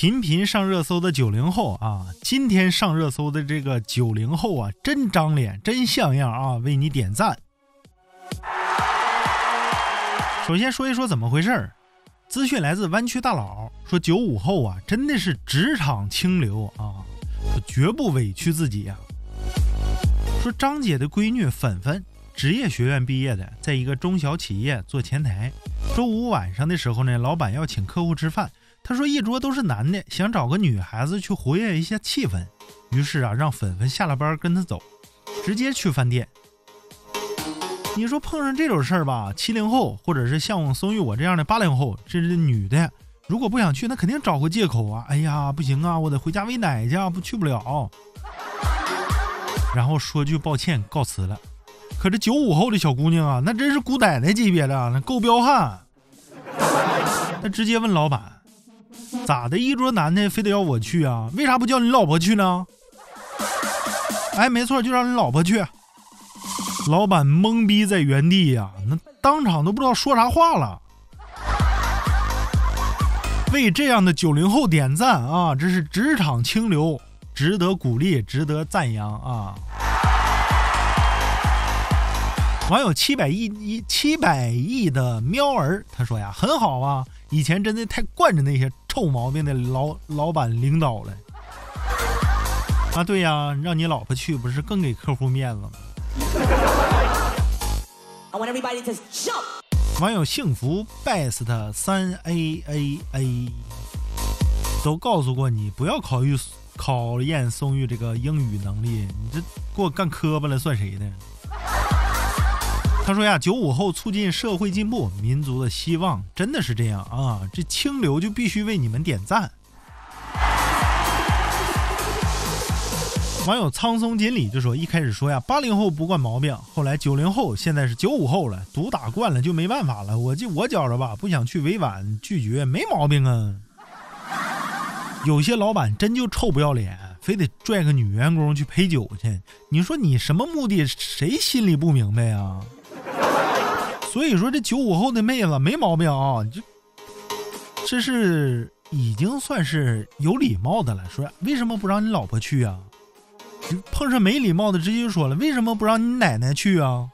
频频上热搜的九零后啊，今天上热搜的这个九零后啊，真长脸，真像样啊，为你点赞。首先说一说怎么回事儿，资讯来自湾区大佬，说九五后啊，真的是职场清流啊，绝不委屈自己呀。说张姐的闺女粉粉，职业学院毕业的，在一个中小企业做前台。周五晚上的时候呢，老板要请客户吃饭，他说一桌都是男的，想找个女孩子去活跃一下气氛，于是啊，让粉粉下了班跟他走，直接去饭店。你说碰上这种事儿吧，七零后或者是像松玉我这样的八零后，这是女的，如果不想去，那肯定找个借口啊！哎呀，不行啊，我得回家喂奶去，不去不了。然后说句抱歉，告辞了。可这九五后的小姑娘啊，那真是姑奶奶级别的，那够彪悍。那直接问老板，咋的？一桌男的非得要我去啊？为啥不叫你老婆去呢？哎，没错，就让你老婆去。老板懵逼在原地呀，那当场都不知道说啥话了。为这样的九零后点赞啊，这是职场清流，值得鼓励，值得赞扬啊！网友七百亿一七百亿的喵儿他说呀，很好啊，以前真的太惯着那些臭毛病的老老板领导了。啊，对呀，让你老婆去不是更给客户面子吗？网友幸福 best 三 a a a 都告诉过你不要考虑考验宋玉这个英语能力，你这给我干磕巴了算谁的？他说呀，九五后促进社会进步，民族的希望，真的是这样啊！这清流就必须为你们点赞。网友苍松锦鲤就说：“一开始说呀，八零后不惯毛病，后来九零后，现在是九五后了，毒打惯了就没办法了。我就我觉着吧，不想去委婉拒绝没毛病啊。有些老板真就臭不要脸，非得拽个女员工去陪酒去。你说你什么目的？谁心里不明白呀？所以说这九五后的妹子没毛病啊，就这是已经算是有礼貌的了。说为什么不让你老婆去啊？”碰上没礼貌的，直接就说了：“为什么不让你奶奶去啊？”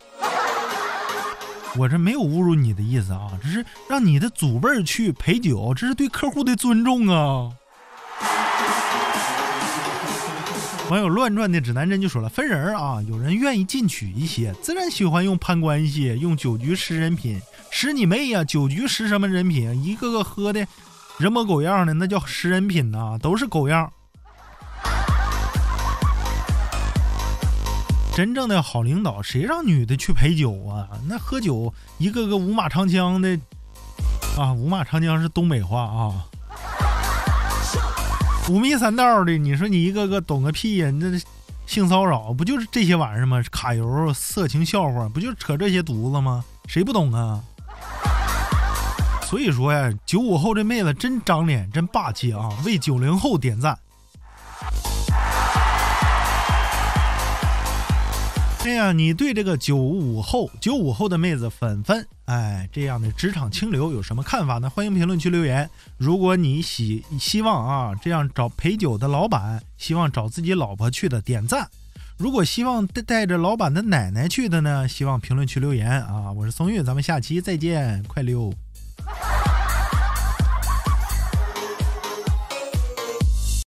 我这没有侮辱你的意思啊，这是让你的祖辈去陪酒，这是对客户的尊重啊。网友乱转的指南针就说了：“分人啊，有人愿意进取一些，自然喜欢用攀关系，用酒局识人品。识你妹呀！酒局识什么人品？一个个喝的人模狗样的，那叫识人品呐，都是狗样。”真正的好领导，谁让女的去陪酒啊？那喝酒一个个五马长枪的啊！五马长枪是东北话啊，五迷三道的。你说你一个个懂个屁呀？你这性骚扰不就是这些玩意儿吗？卡油、色情笑话，不就扯这些犊子吗？谁不懂啊？所以说呀，九五后这妹子真长脸，真霸气啊！为九零后点赞。哎呀，你对这个九五后、九五后的妹子粉粉，哎，这样的职场清流有什么看法呢？欢迎评论区留言。如果你喜希望啊，这样找陪酒的老板，希望找自己老婆去的，点赞；如果希望带带着老板的奶奶去的呢，希望评论区留言啊。我是松玉，咱们下期再见，快溜。